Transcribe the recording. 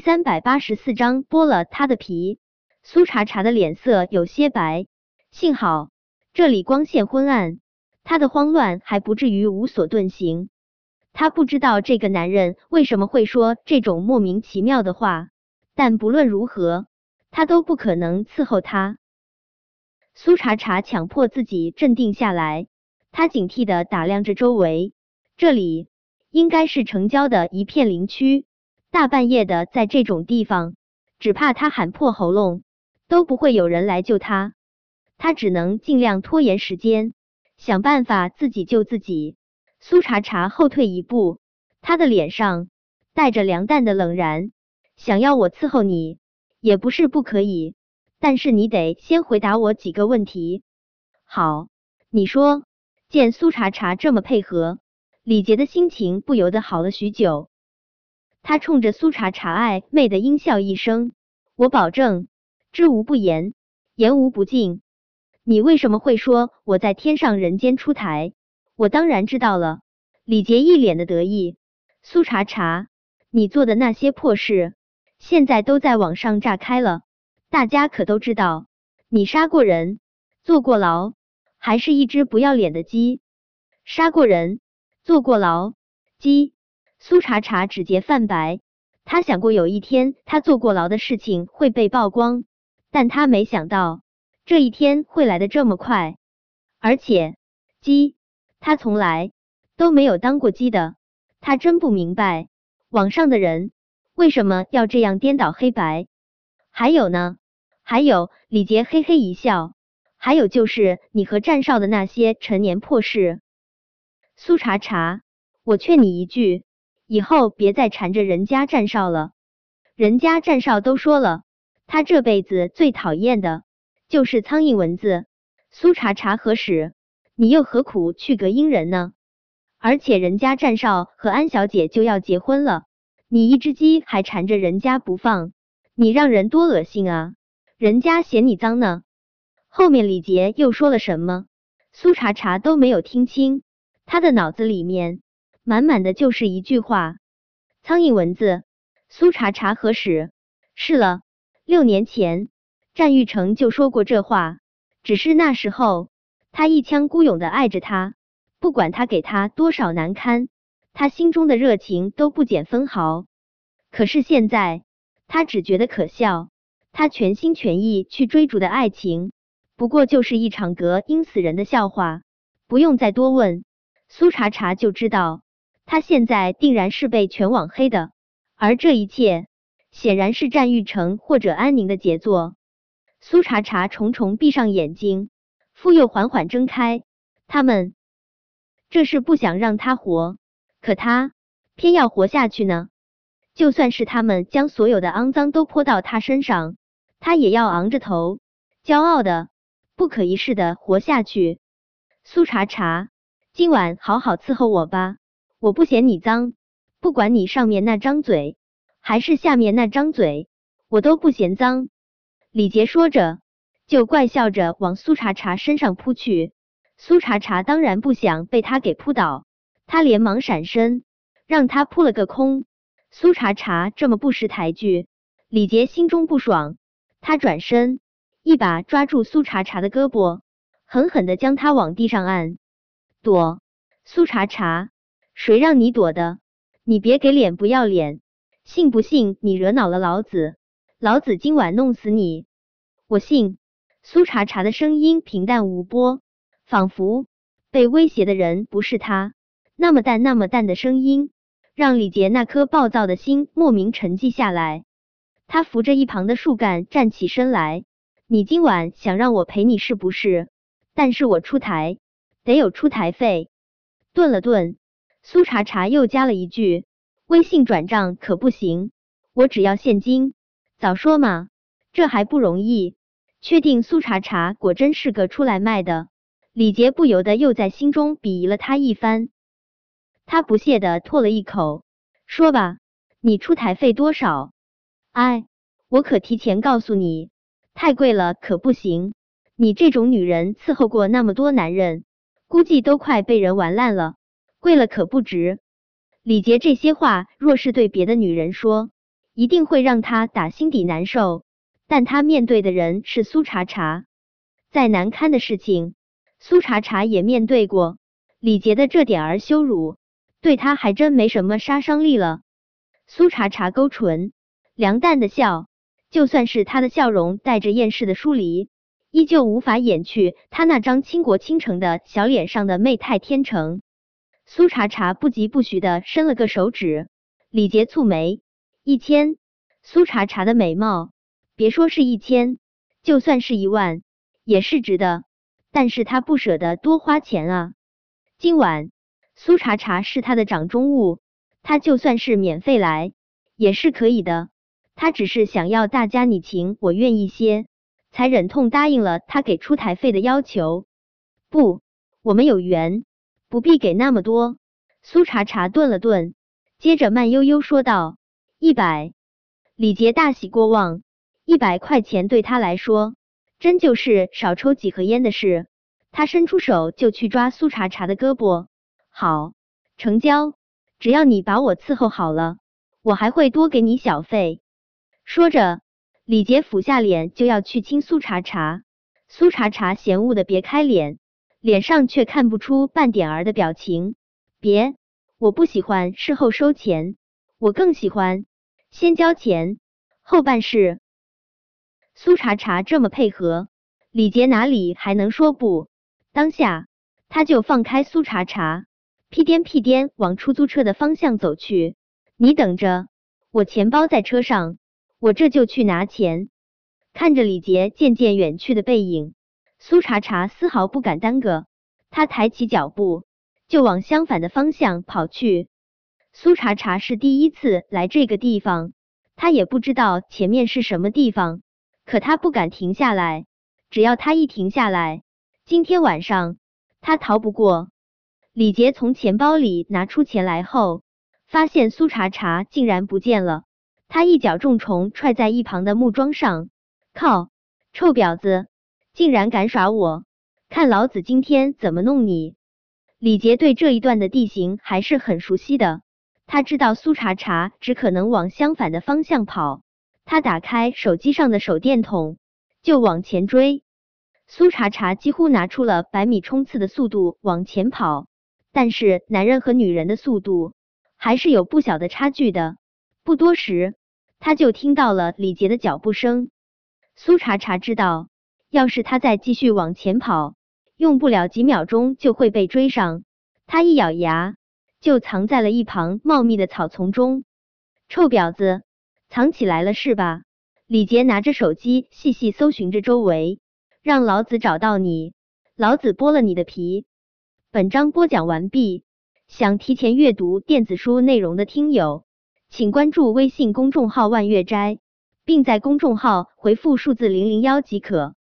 三百八十四章剥了他的皮。苏茶茶的脸色有些白，幸好这里光线昏暗，他的慌乱还不至于无所遁形。他不知道这个男人为什么会说这种莫名其妙的话，但不论如何，他都不可能伺候他。苏茶茶强迫自己镇定下来，他警惕的打量着周围，这里应该是城郊的一片林区，大半夜的在这种地方，只怕他喊破喉咙都不会有人来救他，他只能尽量拖延时间，想办法自己救自己。苏茶茶后退一步，他的脸上带着凉淡的冷然。想要我伺候你，也不是不可以，但是你得先回答我几个问题。好，你说。见苏茶茶这么配合，李杰的心情不由得好了许久。他冲着苏茶茶暧昧的阴笑一声：“我保证，知无不言，言无不尽。你为什么会说我在天上人间出台？”我当然知道了，李杰一脸的得意。苏茶茶，你做的那些破事，现在都在网上炸开了，大家可都知道，你杀过人，坐过牢，还是一只不要脸的鸡。杀过人，坐过牢，鸡。苏茶茶指节泛白，他想过有一天他坐过牢的事情会被曝光，但他没想到这一天会来的这么快，而且鸡。他从来都没有当过鸡的，他真不明白网上的人为什么要这样颠倒黑白。还有呢，还有李杰嘿嘿一笑，还有就是你和战少的那些陈年破事。苏茶茶，我劝你一句，以后别再缠着人家战少了。人家战少都说了，他这辈子最讨厌的就是苍蝇蚊子。苏茶茶何使？你又何苦去隔音人呢？而且人家战少和安小姐就要结婚了，你一只鸡还缠着人家不放，你让人多恶心啊！人家嫌你脏呢。后面李杰又说了什么？苏茶茶都没有听清，他的脑子里面满满的就是一句话：苍蝇蚊子。苏茶茶何时？是了，六年前战玉成就说过这话，只是那时候。他一腔孤勇的爱着她，不管他给他多少难堪，他心中的热情都不减分毫。可是现在，他只觉得可笑。他全心全意去追逐的爱情，不过就是一场隔音死人的笑话。不用再多问，苏茶茶就知道，他现在定然是被全网黑的。而这一切，显然是战玉成或者安宁的杰作。苏茶茶重重闭上眼睛。复又缓缓睁开，他们这是不想让他活，可他偏要活下去呢。就算是他们将所有的肮脏都泼到他身上，他也要昂着头，骄傲的、不可一世的活下去。苏茶茶，今晚好好伺候我吧，我不嫌你脏，不管你上面那张嘴还是下面那张嘴，我都不嫌脏。李杰说着。就怪笑着往苏茶茶身上扑去，苏茶茶当然不想被他给扑倒，他连忙闪身，让他扑了个空。苏茶茶这么不识抬举，李杰心中不爽，他转身一把抓住苏茶茶的胳膊，狠狠的将他往地上按。躲，苏茶茶，谁让你躲的？你别给脸不要脸，信不信你惹恼了老子，老子今晚弄死你？我信。苏茶茶的声音平淡无波，仿佛被威胁的人不是他。那么淡，那么淡的声音，让李杰那颗暴躁的心莫名沉寂下来。他扶着一旁的树干站起身来：“你今晚想让我陪你是不是？但是我出台，得有出台费。”顿了顿，苏茶茶又加了一句：“微信转账可不行，我只要现金。早说嘛，这还不容易。”确定苏茶茶果真是个出来卖的，李杰不由得又在心中鄙夷了他一番。他不屑的唾了一口，说吧，你出台费多少？哎，我可提前告诉你，太贵了可不行。你这种女人伺候过那么多男人，估计都快被人玩烂了，贵了可不值。李杰这些话若是对别的女人说，一定会让她打心底难受。但他面对的人是苏茶茶，再难堪的事情，苏茶茶也面对过。李杰的这点儿羞辱，对他还真没什么杀伤力了。苏茶茶勾唇，凉淡的笑，就算是他的笑容带着厌世的疏离，依旧无法掩去他那张倾国倾城的小脸上的媚态天成。苏茶茶不疾不徐的伸了个手指，李杰蹙眉，一千。苏茶茶的美貌，别说是一千，就算是一万，也是值得。但是他不舍得多花钱啊。今晚苏茶茶是他的掌中物。他就算是免费来也是可以的，他只是想要大家你情我愿一些，才忍痛答应了他给出台费的要求。不，我们有缘，不必给那么多。苏茶茶顿了顿，接着慢悠悠说道：“一百。”李杰大喜过望，一百块钱对他来说，真就是少抽几盒烟的事。他伸出手就去抓苏茶茶的胳膊，好，成交。只要你把我伺候好了，我还会多给你小费。说着，李杰俯下脸就要去亲苏茶茶。苏茶茶嫌恶的别开脸，脸上却看不出半点儿的表情。别，我不喜欢事后收钱，我更喜欢先交钱后办事。苏茶茶这么配合，李杰哪里还能说不？当下他就放开苏茶茶。屁颠屁颠往出租车的方向走去，你等着，我钱包在车上，我这就去拿钱。看着李杰渐渐远去的背影，苏茶茶丝毫不敢耽搁，他抬起脚步就往相反的方向跑去。苏茶茶是第一次来这个地方，他也不知道前面是什么地方，可他不敢停下来，只要他一停下来，今天晚上他逃不过。李杰从钱包里拿出钱来后，发现苏茶茶竟然不见了。他一脚重重踹在一旁的木桩上，靠！臭婊子，竟然敢耍我！看老子今天怎么弄你！李杰对这一段的地形还是很熟悉的，他知道苏茶茶只可能往相反的方向跑。他打开手机上的手电筒，就往前追。苏茶茶几乎拿出了百米冲刺的速度往前跑。但是男人和女人的速度还是有不小的差距的。不多时，他就听到了李杰的脚步声。苏茶茶知道，要是他再继续往前跑，用不了几秒钟就会被追上。他一咬牙，就藏在了一旁茂密的草丛中。臭婊子，藏起来了是吧？李杰拿着手机细细搜寻着周围，让老子找到你，老子剥了你的皮。本章播讲完毕，想提前阅读电子书内容的听友，请关注微信公众号“万月斋”，并在公众号回复数字零零幺即可。